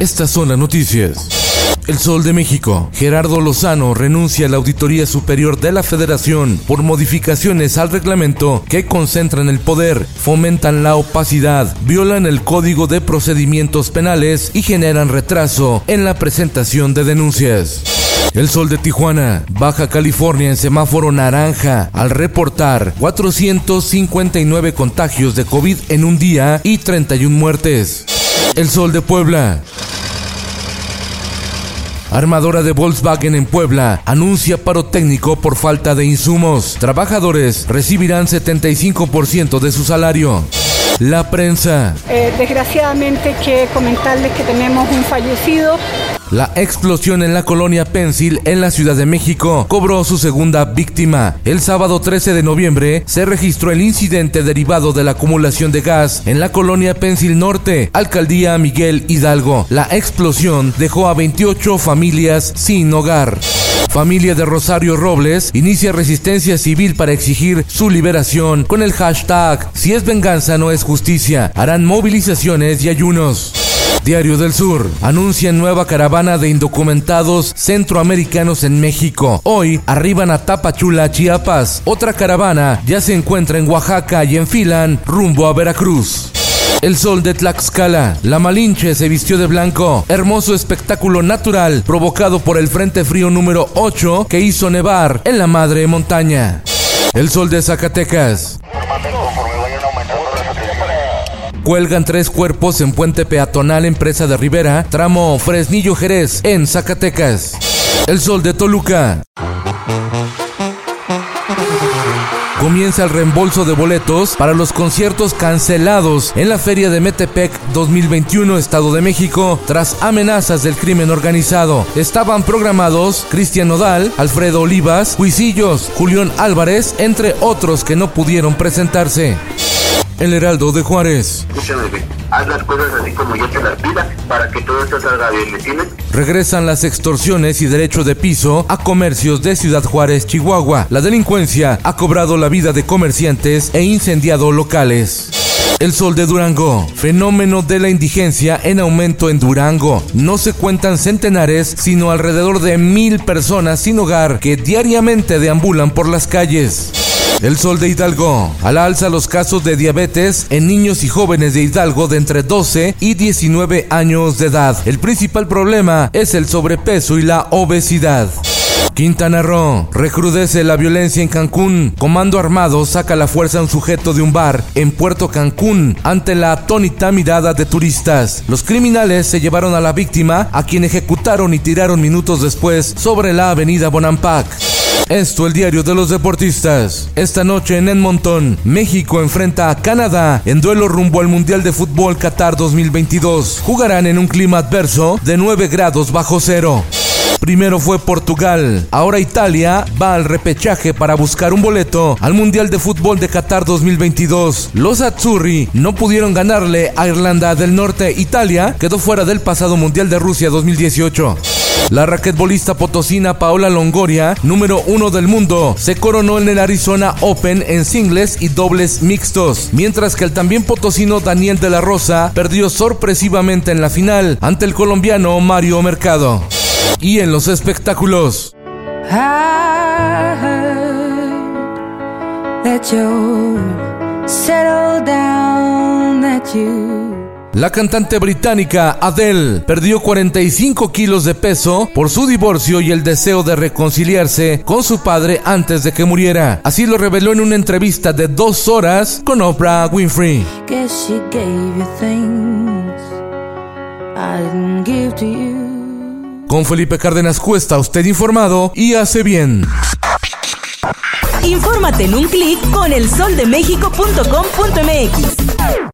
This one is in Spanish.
Estas son las noticias. El Sol de México. Gerardo Lozano renuncia a la Auditoría Superior de la Federación por modificaciones al reglamento que concentran el poder, fomentan la opacidad, violan el Código de Procedimientos Penales y generan retraso en la presentación de denuncias. El sol de Tijuana, Baja California en semáforo naranja, al reportar 459 contagios de COVID en un día y 31 muertes. El sol de Puebla, Armadora de Volkswagen en Puebla anuncia paro técnico por falta de insumos. Trabajadores recibirán 75% de su salario. La prensa. Eh, desgraciadamente que comentarles que tenemos un fallecido. La explosión en la colonia Pensil en la Ciudad de México cobró su segunda víctima. El sábado 13 de noviembre se registró el incidente derivado de la acumulación de gas en la colonia Pensil Norte, alcaldía Miguel Hidalgo. La explosión dejó a 28 familias sin hogar. Familia de Rosario Robles inicia resistencia civil para exigir su liberación con el hashtag Si es venganza no es justicia. Harán movilizaciones y ayunos. Diario del Sur anuncia nueva caravana de indocumentados centroamericanos en México. Hoy arriban a Tapachula, Chiapas. Otra caravana ya se encuentra en Oaxaca y enfilan rumbo a Veracruz. El sol de Tlaxcala, la Malinche se vistió de blanco. Hermoso espectáculo natural provocado por el Frente Frío número 8 que hizo nevar en la madre montaña. El sol de Zacatecas. Cuelgan tres cuerpos en puente peatonal empresa de Rivera, tramo Fresnillo Jerez, en Zacatecas. El sol de Toluca. Comienza el reembolso de boletos para los conciertos cancelados en la Feria de Metepec 2021 Estado de México tras amenazas del crimen organizado. Estaban programados Cristian Nodal, Alfredo Olivas, Huisillos, Julián Álvarez, entre otros que no pudieron presentarse. El Heraldo de Juárez. Escúchame, haz las cosas así como yo te las pida para que todo esto salga bien, ¿me entiendes? Regresan las extorsiones y derecho de piso a comercios de Ciudad Juárez, Chihuahua. La delincuencia ha cobrado la vida de comerciantes e incendiado locales. El sol de Durango, fenómeno de la indigencia en aumento en Durango. No se cuentan centenares, sino alrededor de mil personas sin hogar que diariamente deambulan por las calles. El sol de Hidalgo. Al alza los casos de diabetes en niños y jóvenes de Hidalgo de entre 12 y 19 años de edad. El principal problema es el sobrepeso y la obesidad. Quintana Roo. Recrudece la violencia en Cancún. Comando armado saca la fuerza a un sujeto de un bar en Puerto Cancún ante la atónita mirada de turistas. Los criminales se llevaron a la víctima, a quien ejecutaron y tiraron minutos después sobre la avenida Bonampak. Esto el diario de los deportistas. Esta noche en Edmonton, México enfrenta a Canadá en duelo rumbo al Mundial de Fútbol Qatar 2022. Jugarán en un clima adverso de 9 grados bajo cero. Primero fue Portugal, ahora Italia va al repechaje para buscar un boleto al Mundial de Fútbol de Qatar 2022. Los Azzurri no pudieron ganarle a Irlanda del Norte. Italia quedó fuera del pasado Mundial de Rusia 2018. La raquetbolista potosina Paola Longoria, número uno del mundo, se coronó en el Arizona Open en singles y dobles mixtos, mientras que el también potosino Daniel de la Rosa perdió sorpresivamente en la final ante el colombiano Mario Mercado. Y en los espectáculos. La cantante británica Adele perdió 45 kilos de peso por su divorcio y el deseo de reconciliarse con su padre antes de que muriera. Así lo reveló en una entrevista de dos horas con Oprah Winfrey. Con Felipe Cárdenas Cuesta, usted informado y hace bien. Infórmate en un clic con elsoldemexico.com.mx.